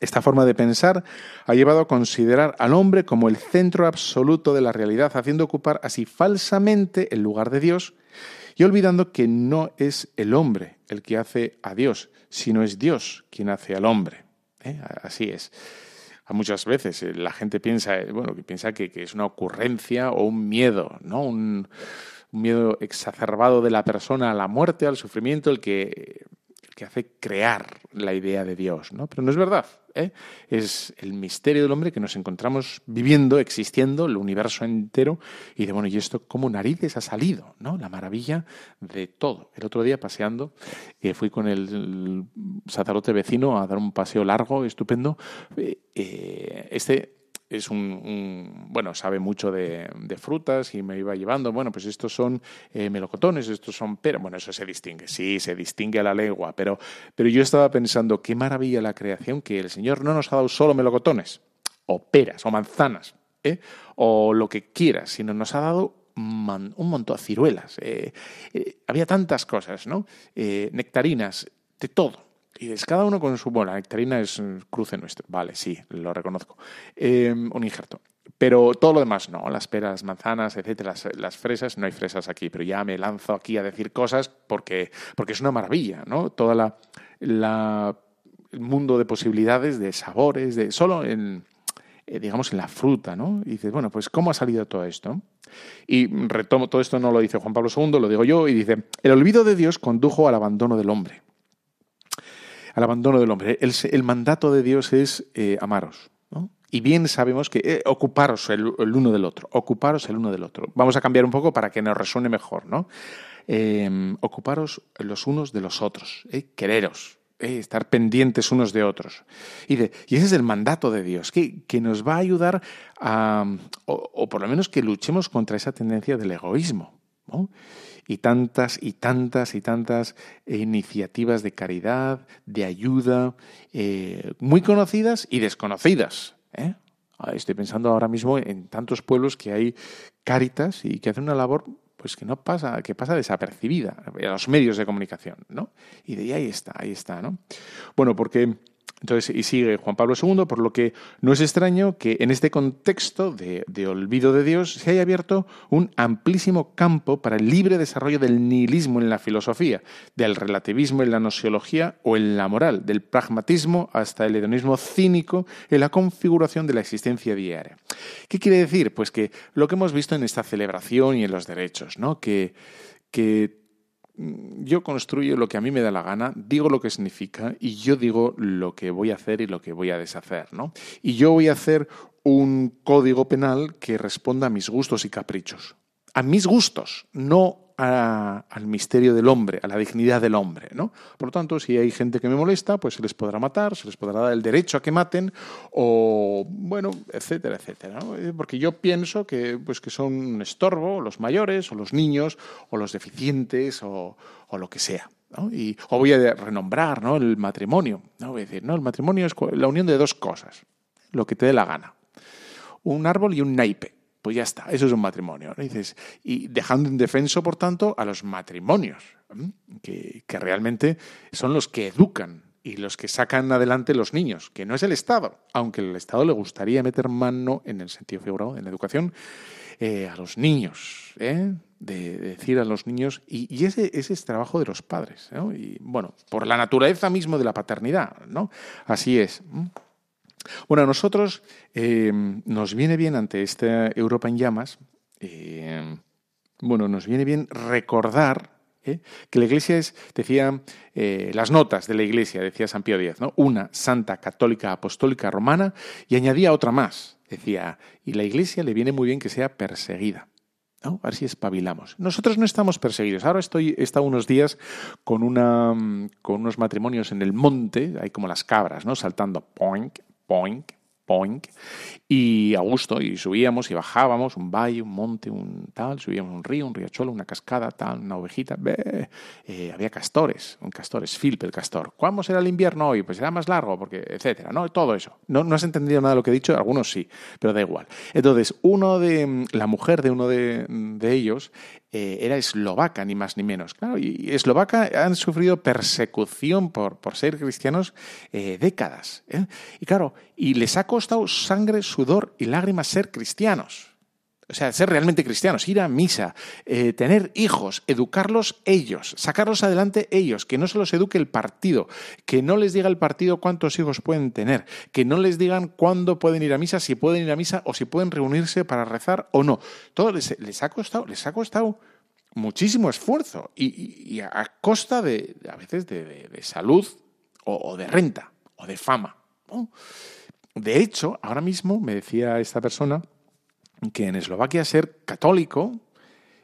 Esta forma de pensar ha llevado a considerar al hombre como el centro absoluto de la realidad, haciendo ocupar así falsamente el lugar de Dios y olvidando que no es el hombre el que hace a Dios, sino es Dios quien hace al hombre. ¿eh? Así es. Muchas veces eh, la gente piensa, eh, bueno, que piensa que, es una ocurrencia o un miedo, ¿no? Un, un miedo exacerbado de la persona a la muerte, al sufrimiento, el que que hace crear la idea de Dios, ¿no? Pero no es verdad. ¿eh? Es el misterio del hombre que nos encontramos viviendo, existiendo, el universo entero, y de bueno, ¿y esto cómo narices ha salido? ¿no? La maravilla de todo. El otro día paseando, eh, fui con el, sacerdote vecino a dar un paseo largo, estupendo. Eh, este es un, bueno, sabe mucho de, frutas y me iba llevando, bueno, pues estos son eh, melocotones, estos son peras, bueno, eso se distingue, sí, se distingue a la lengua, pero, pero yo estaba pensando, qué maravilla la creación, que el Señor no nos ha dado solo melocotones, o peras, o manzanas, ¿eh? o lo que quieras, sino nos ha dado un montón de ciruelas, eh, había tantas cosas, ¿no? nectarinas, de todo Y es cada uno con su... Bueno, la nectarina es cruce nuestro. Vale, sí, lo reconozco. Eh, un injerto. Pero todo lo demás no, las peras, manzanas, etcétera, las, fresas, no hay fresas aquí, pero ya me lanzo aquí a decir cosas porque, porque es una maravilla, ¿no? Toda la, la el mundo de posibilidades, de sabores, de solo en eh, digamos en la fruta, ¿no? Y dices, bueno, pues ¿cómo ha salido todo esto? Y retomo, todo esto no lo dice Juan Pablo II, lo digo yo, y dice, el olvido de Dios condujo al abandono del hombre. Al abandono del hombre. El, mandato de Dios es eh, amaros. Y bien sabemos que eh, ocuparos el, uno del otro, ocuparos el uno del otro. Vamos a cambiar un poco para que nos resuene mejor, ¿no? Em, ocuparos los unos de los otros, ¿eh? quereros, estar pendientes unos de otros. Y, y, ese es el mandato de Dios, que, que nos va a ayudar a, o, por lo menos que luchemos contra esa tendencia del egoísmo. Y tantas y tantas y tantas iniciativas de caridad, de ayuda, muy conocidas y desconocidas. ¿eh? Ah, estoy pensando ahora mismo en tantos pueblos que hay cáritas y que hacen una labor pues que no pasa, que pasa desapercibida a los medios de comunicación, ¿no? Y de ahí está, ahí está, ¿no? Bueno, porque entonces, y sigue Juan Pablo II, por lo que no es extraño que en este contexto de, olvido de Dios se haya abierto un amplísimo campo para el libre desarrollo del nihilismo en la filosofía, del relativismo en la nosiología o en la moral, del pragmatismo hasta el hedonismo cínico en la configuración de la existencia diaria. ¿Qué quiere decir? Pues que lo que hemos visto en esta celebración y en los derechos, ¿no? que, que yo construyo lo que a mí me da la gana, digo lo que significa y yo digo lo que voy a hacer y lo que voy a deshacer, ¿no? Y yo voy a hacer un código penal que responda a mis gustos y caprichos. A mis gustos, no al misterio del hombre, a la dignidad del hombre. ¿no? Por lo tanto, si hay gente que me molesta, pues se les podrá matar, se les podrá dar el derecho a que maten, o bueno, etcétera, etcétera. Eh, porque yo pienso que, pues, que son un estorbo los mayores, o los niños, o los deficientes, o, lo que sea. Y, o voy a renombrar ¿no? el matrimonio. ¿no? Voy a decir, no, el matrimonio es la unión de dos cosas, lo que te dé la gana. Un árbol y un naipe pues ya está, eso es un matrimonio. dices, y dejando indefenso, por tanto, a los matrimonios, que, realmente son los que educan y los que sacan adelante los niños, que no es el Estado, aunque el Estado le gustaría meter mano en el sentido figurado, en la educación, eh, a los niños, ¿eh? de, decir a los niños, y, ese, ese, es trabajo de los padres, y bueno, por la naturaleza mismo de la paternidad, ¿no? Así es. Bueno, a nosotros eh, nos viene bien ante esta Europa en llamas, eh, bueno, nos viene bien recordar ¿eh? que la Iglesia es, decía, las notas de la Iglesia, decía San Pío X, ¿no? Una santa católica apostólica romana y añadía otra más, decía, y la Iglesia le viene muy bien que sea perseguida. ¿no? A ver si espabilamos. Nosotros no estamos perseguidos. Ahora estoy, he estado unos días con, una, con unos matrimonios en el monte, hay como las cabras, ¿no? Saltando, poink, Poink, poink, y a gusto, y subíamos y bajábamos, un valle, un monte, un tal, subíamos un río, un riachuelo, una cascada, tal, una ovejita, eh, había castores, un castor, es Philip el castor. ¿Cuándo será el invierno hoy? Pues será más largo, porque, etcétera, ¿no? Todo eso. No, no has entendido nada de lo que he dicho, algunos sí, pero da igual. Entonces, uno de, la mujer de uno de, de ellos eh, era eslovaca, ni más ni menos. Claro, y eslovaca han sufrido persecución por, por ser cristianos eh, décadas. ¿eh? Y claro, y les ha costado sangre, sudor y lágrimas ser cristianos. O sea, ser realmente cristianos, ir a misa, tener hijos, educarlos ellos, sacarlos adelante ellos, que no se los eduque el partido, que no les diga el partido cuántos hijos pueden tener, que no les digan cuándo pueden ir a misa, si pueden ir a misa o si pueden reunirse para rezar o no. Todo les, les ha costado, les ha costado muchísimo esfuerzo y, a costa de, a veces, de, salud o, de renta o de fama. De hecho, ahora mismo me decía esta persona que en Eslovaquia ser católico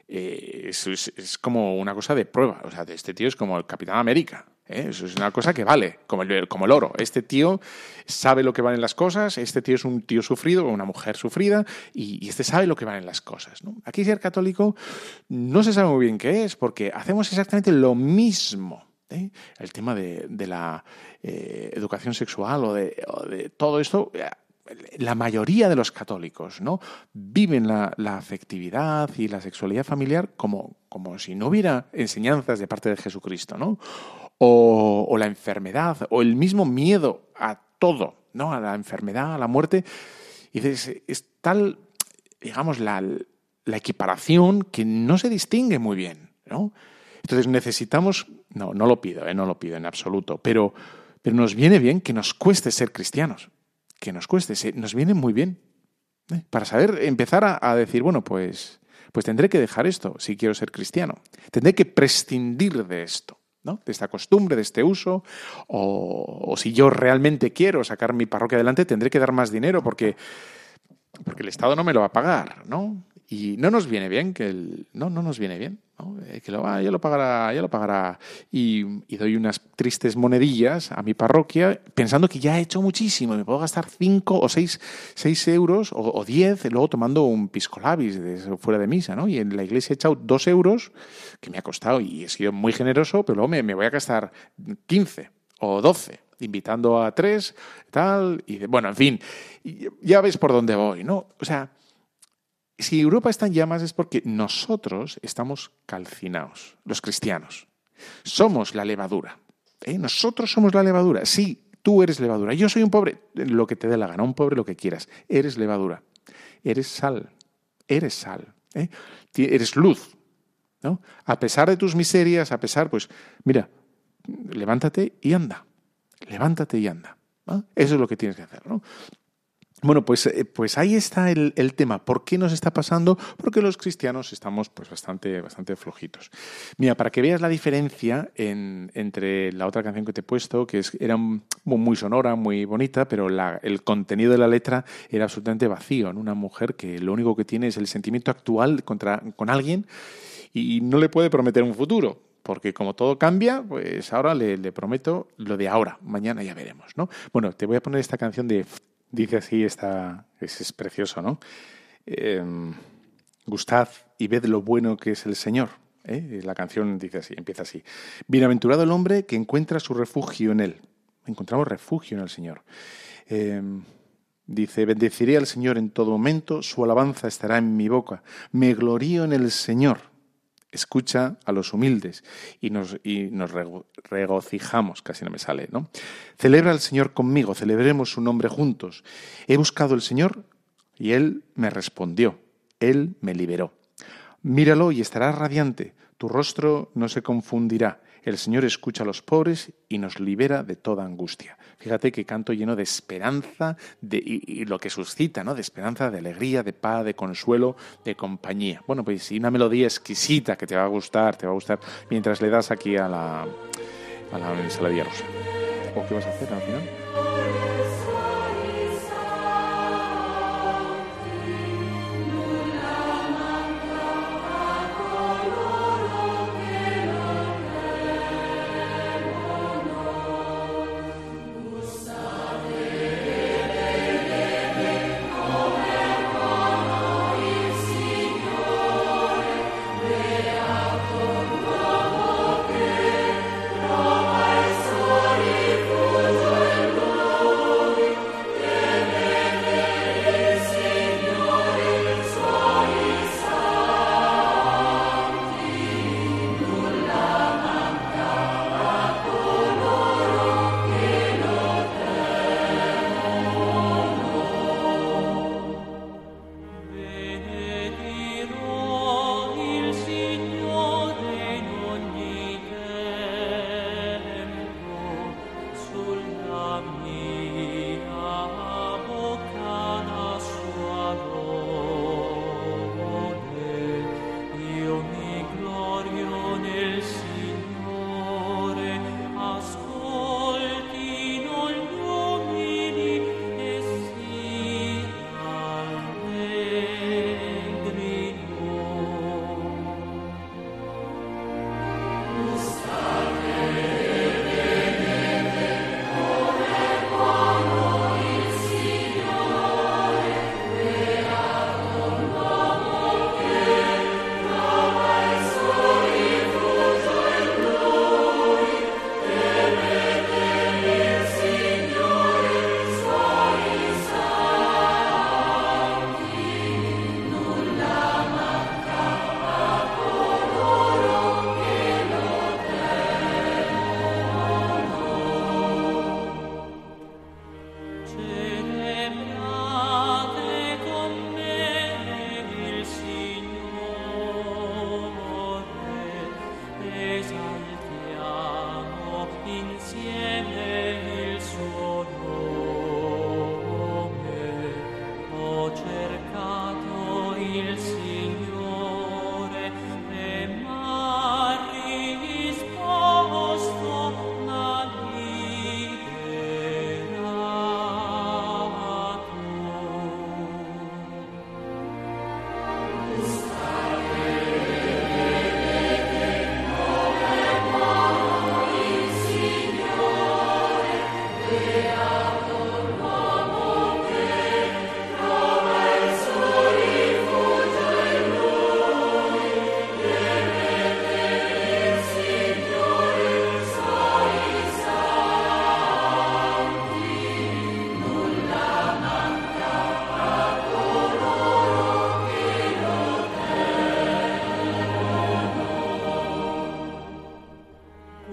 eh, es, como una cosa de prueba. O sea, este tío es como el Capitán América. ¿eh? Eso es una cosa que vale, como el, como el oro. Este tío sabe lo que valen las cosas, este tío es un tío sufrido una mujer sufrida y, este sabe lo que valen las cosas. Aquí ser católico no se sabe muy bien qué es porque hacemos exactamente lo mismo. ¿eh? El tema de, la eh, educación sexual o de, todo esto la mayoría de los católicos ¿no? viven la, afectividad y la sexualidad familiar como, como si no hubiera enseñanzas de parte de Jesucristo, ¿no? o, la enfermedad, o el mismo miedo a todo, ¿no? A la enfermedad, a la muerte. Y es tal, digamos, la, la equiparación que no se distingue muy bien, ¿no? Entonces necesitamos, no, no lo pido, ¿eh? no lo pido en absoluto, pero, pero nos viene bien que nos cueste ser cristianos, que nos cueste, nos viene muy bien, ¿eh? para saber empezar a, a, decir, bueno, pues, pues tendré que dejar esto si quiero ser cristiano, tendré que prescindir de esto. ¿no? de esta costumbre, de este uso, o, o, si yo realmente quiero sacar mi parroquia adelante, tendré que dar más dinero porque, porque el Estado no me lo va a pagar, ¿no? Y no nos viene bien que el. No, no nos viene bien. ¿No? Eh, que lo, ah, ya lo pagará, ya lo pagará. Y, y, doy unas tristes monedillas a mi parroquia pensando que ya he hecho muchísimo. Me puedo gastar 5 o 6 euros o 10 luego tomando un pisco labis de, fuera de misa. ¿no? Y en la iglesia he echado 2 euros, que me ha costado y he sido muy generoso, pero luego me, me voy a gastar 15 o 12 invitando a tres, tal, y bueno, en fin, ya ves por dónde voy, ¿no? O sea, si Europa está en llamas es porque nosotros estamos calcinados, los cristianos. Somos la levadura. ¿eh? Nosotros somos la levadura. Sí, tú eres levadura. Yo soy un pobre, lo que te dé la gana, un pobre lo que quieras. Eres levadura. Eres sal. Eres sal. ¿eh? Eres luz. A pesar de tus miserias, a pesar, pues, mira, levántate y anda. Levántate y anda. Eso es lo que tienes que hacer. Bueno, pues, eh, pues ahí está el, el, tema. ¿Por qué nos está pasando? Porque los cristianos estamos pues, bastante, bastante flojitos. Mira, para que veas la diferencia en, entre la otra canción que te he puesto, que era muy sonora, muy bonita, pero el contenido de la letra era absolutamente vacío. ¿no? Una mujer que lo único que tiene es el sentimiento actual contra, con alguien y no le puede prometer un futuro porque como todo cambia, pues ahora le, le, prometo lo de ahora, mañana ya veremos, ¿no? Bueno, te voy a poner esta canción de Dice así, está, es, precioso, ¿no? Eh, gustad y ved lo bueno que es el Señor. ¿eh? La canción dice así, empieza así. Bienaventurado el hombre que encuentra su refugio en Él. Encontramos refugio en el Señor. Eh, dice, bendeciré al Señor en todo momento, su alabanza estará en mi boca. Me glorío en el Señor escucha a los humildes y nos, regocijamos, casi no me sale, ¿no? Celebra al Señor conmigo, celebremos su nombre juntos. He buscado al Señor y Él me respondió, Él me liberó. Míralo y estará radiante, tu rostro no se confundirá. El Señor escucha a los pobres y nos libera de toda angustia. Fíjate que canto lleno de esperanza de, y, lo que suscita, ¿no? De esperanza, de alegría, de paz, de consuelo, de compañía. Bueno, pues y una melodía exquisita que te va a gustar, te va a gustar mientras le das aquí a la, a la ensaladilla rusa. ¿O qué vas a hacer al final?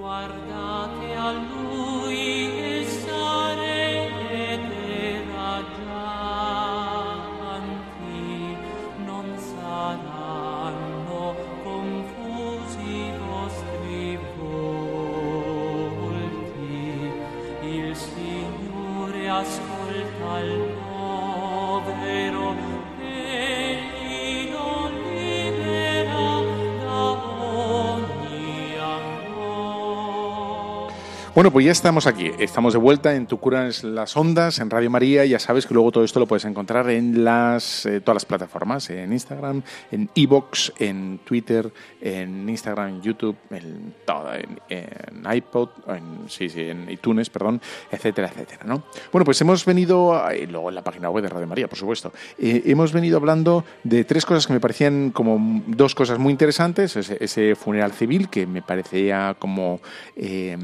guarda Bueno, pues ya estamos aquí. Estamos de vuelta en Tu Curas las Ondas, en Radio María. Ya sabes que luego todo esto lo puedes encontrar en las, eh, todas las plataformas, en Instagram, en Evox, en Twitter, en Instagram, en YouTube, en, todo, en, iPod, en, sí, sí, en iTunes, perdón, etcétera, etcétera. ¿no? Bueno, pues hemos venido, y luego en la página web de Radio María, por supuesto, eh, hemos venido hablando de tres cosas que me parecían como dos cosas muy interesantes. Ese, funeral civil que me parecía como... Eh,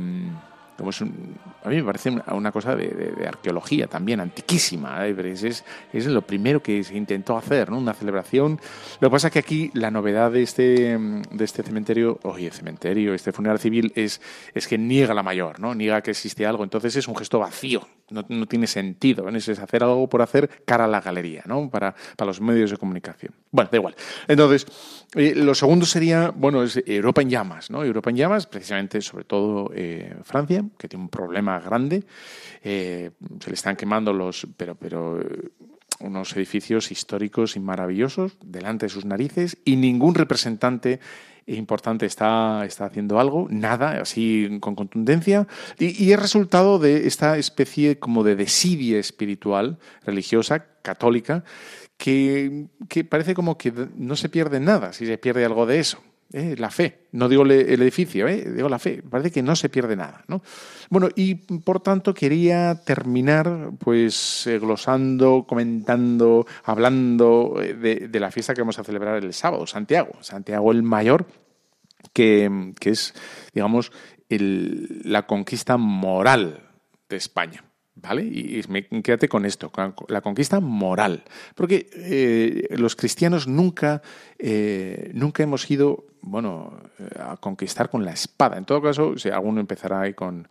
a mí me parece una cosa de, arqueología también, antiquísima. ¿eh? Es, es, lo primero que se intentó hacer, ¿no? una celebración. Lo que pasa es que aquí la novedad de este, de este cementerio, oye, cementerio, este funeral civil, es, es que niega la mayor, ¿no? niega que existe algo. Entonces es un gesto vacío, no, no tiene sentido. Es hacer algo por hacer cara a la galería, ¿no? para, para los medios de comunicación. Bueno, da igual. Entonces, eh, lo segundo sería, bueno, es Europa en llamas, ¿no? Europa en llamas, precisamente, sobre todo eh, Francia, que tiene un problema grande. Eh, se le están quemando los, pero, pero unos edificios históricos y maravillosos delante de sus narices y ningún representante importante está, está haciendo algo, nada, así con contundencia, y, y, es resultado de esta especie como de desidia espiritual, religiosa, católica, que, que, parece como que no se pierde nada si se pierde algo de eso. ¿Eh? La fe, no digo el edificio, ¿eh? digo la fe, parece que no se pierde nada. ¿no? Bueno, y por tanto quería terminar pues eh, glosando, comentando, hablando de, la fiesta que vamos a celebrar el sábado, Santiago, Santiago el Mayor, que, que es, digamos, la conquista moral de España. ¿Vale? Y, quédate con esto, la conquista moral. Porque los cristianos nunca, nunca hemos ido bueno, a conquistar con la espada. En todo caso, si alguno empezará ahí con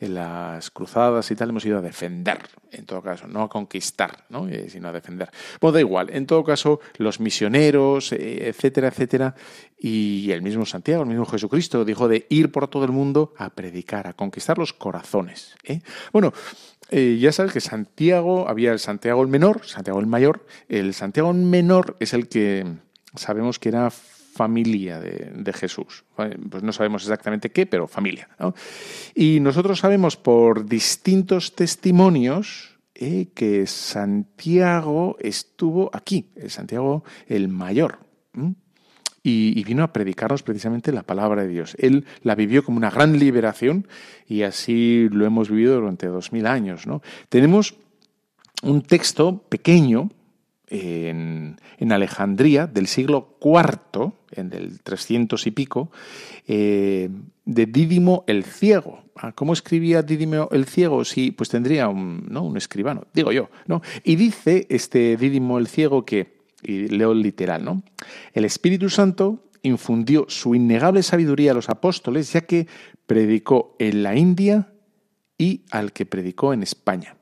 las cruzadas y tal, hemos ido a defender, en todo caso, no a conquistar, ¿no? Eh, sino a defender. Bueno, da igual, en todo caso, los misioneros, etcétera, etcétera, y el mismo Santiago, el mismo Jesucristo, dijo de ir por todo el mundo a predicar, a conquistar los corazones. Bueno, eh, ya sabes que Santiago, había el Santiago el menor, Santiago el mayor. El Santiago el menor es el que sabemos que era familia de, Jesús. Pues no sabemos exactamente qué, pero familia. Y nosotros sabemos por distintos testimonios eh, que Santiago estuvo aquí, el Santiago el mayor y, vino a predicarnos precisamente la palabra de Dios. Él la vivió como una gran liberación y así lo hemos vivido durante dos mil años. ¿no? Tenemos un texto pequeño en, Alejandría del siglo IV, en el 300 y pico, eh, de Dídimo el Ciego. Ah, ¿Cómo escribía Dídimo el Ciego? Sí, pues tendría un, ¿no? un escribano, digo yo. ¿no? Y dice este Dídimo el Ciego que y leo literal, ¿no? El Espíritu Santo infundió su innegable sabiduría a los apóstoles, ya que predicó en la India y al que predicó en España.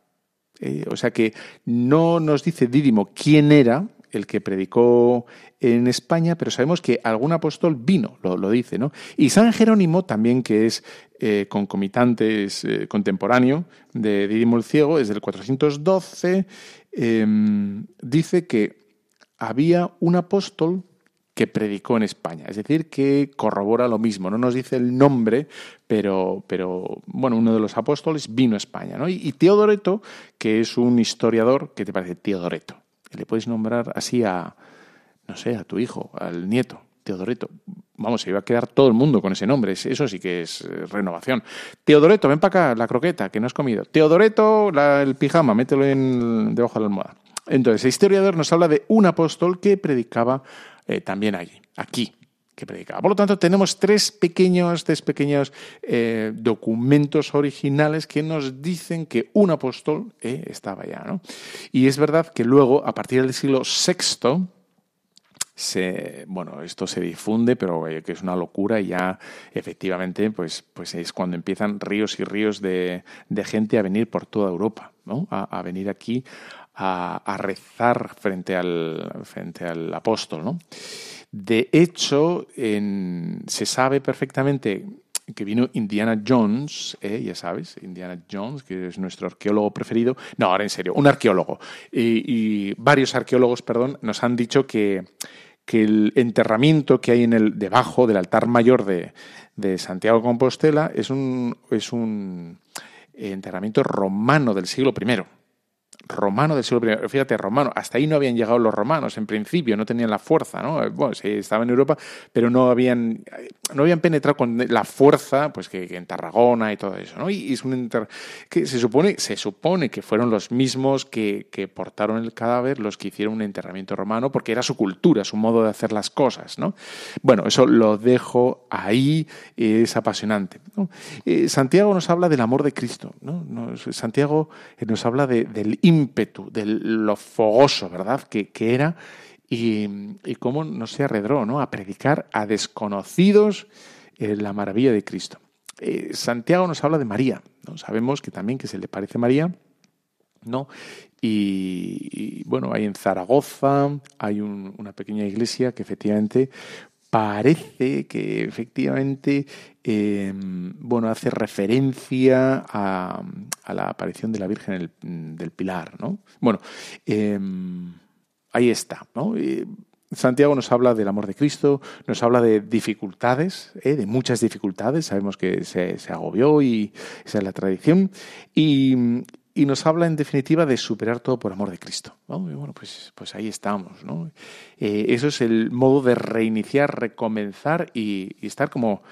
Eh, o sea que no nos dice Dídimo quién era el que predicó en España, pero sabemos que algún apóstol vino, lo, dice, ¿no? Y San Jerónimo también, que es eh, concomitante, es eh, contemporáneo de Didimo el Ciego, es del 412, em, dice que había un apóstol que predicó en España. Es decir, que corrobora lo mismo. No nos dice el nombre, pero, pero bueno, uno de los apóstoles vino a España. ¿no? Y, Teodoreto, que es un historiador, ¿qué te parece? Teodoreto. Le puedes nombrar así a, no sé, a tu hijo, al nieto. Teodoreto. Vamos, se iba a quedar todo el mundo con ese nombre. Eso sí que es eh, renovación. Teodoreto, ven para acá, la croqueta que no has comido. Teodoreto, el pijama, mételo en, debajo de la almohada. Entonces, el historiador nos habla de un apóstol que predicaba eh, también allí, aquí, que predicaba. Por lo tanto, tenemos tres pequeños, tres pequeños eh, documentos originales que nos dicen que un apóstol eh, estaba allá. ¿no? Y es verdad que luego, a partir del siglo VI, se, bueno, esto se difunde, pero que es una locura y ya efectivamente pues, pues es cuando empiezan ríos y ríos de, gente a venir por toda Europa, ¿no? a, a venir aquí a, rezar frente al, frente al apóstol. ¿no? De hecho, se sabe perfectamente que vino Indiana Jones, ¿eh? ya sabes, Indiana Jones, que es nuestro arqueólogo preferido. No, ahora en serio, un arqueólogo. Y, varios arqueólogos, perdón, nos han dicho que, que, el enterramiento que hay en el debajo del altar mayor de, de Santiago Compostela es un, es un enterramiento romano del siglo I romano del siglo I. Fíjate, romano, hasta ahí no habían llegado los romanos en principio, no tenían la fuerza, ¿no? Bueno, sí, estaban en Europa, pero no habían, no habían penetrado con la fuerza, pues que, en Tarragona y todo eso, ¿no? Y, es un que se supone, se supone que fueron los mismos que, que, portaron el cadáver los que hicieron un enterramiento romano, porque era su cultura, su modo de hacer las cosas, ¿no? Bueno, eso lo dejo ahí, es apasionante. Eh, Santiago nos habla del amor de Cristo, ¿no? Santiago nos habla de, del ímpetu, de lo fogoso, ¿verdad?, que, era y, cómo no se arredró ¿no? a predicar a desconocidos la maravilla de Cristo. Eh, Santiago nos habla de María, ¿no? sabemos que también que se le parece María, ¿no? Y, bueno, hay en Zaragoza, hay una pequeña iglesia que efectivamente parece que efectivamente em, bueno, hace referencia a, la aparición de la Virgen del, Pilar. ¿no? Bueno, em, ahí está. ¿no? Santiago nos habla del amor de Cristo, nos habla de dificultades, ¿eh? de muchas dificultades, sabemos que se, se, agobió y esa es la tradición, y, y nos habla en definitiva de superar todo por amor de Cristo. bueno, pues, pues ahí estamos. Eh, eso es el modo de reiniciar, recomenzar y, estar como,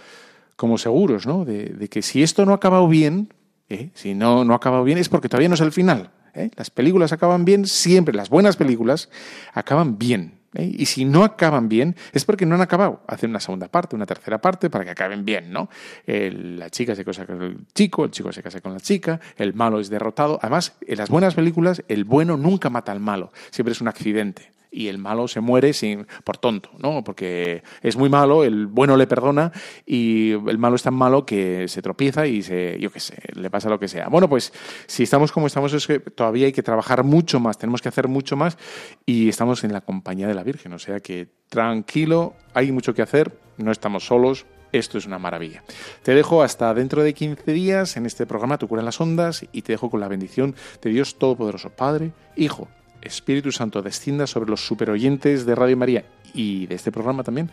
como seguros ¿no? de, que si esto no ha acabado bien, ¿eh? si no, no ha acabado bien es porque todavía no es el final. ¿eh? Las películas acaban bien siempre, las buenas películas acaban bien. ¿Eh? Y si no acaban bien, es porque no han acabado. Hacen una segunda parte, una tercera parte para que acaben bien, ¿no? la chica se casa con el chico, el chico se casa con la chica, el malo es derrotado. Además, en las buenas películas, el bueno nunca mata al malo, siempre es un accidente y el malo se muere sin, por tonto, ¿no? Porque es muy malo, el bueno le perdona y el malo es tan malo que se tropieza y se, yo qué sé, le pasa lo que sea. Bueno, pues si estamos como estamos es que todavía hay que trabajar mucho más, tenemos que hacer mucho más y estamos en la compañía de la Virgen, o sea que tranquilo, hay mucho que hacer, no estamos solos, esto es una maravilla. Te dejo hasta dentro de 15 días en este programa Tu cura en las ondas y te dejo con la bendición de Dios Todopoderoso, Padre, Hijo Espíritu Santo descienda sobre los superoyentes de Radio María y de este programa también.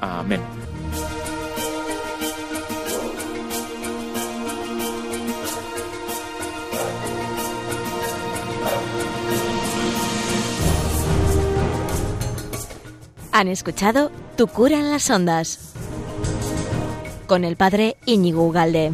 Amén. Han escuchado Tu cura en las ondas con el padre Íñigo Ugalde.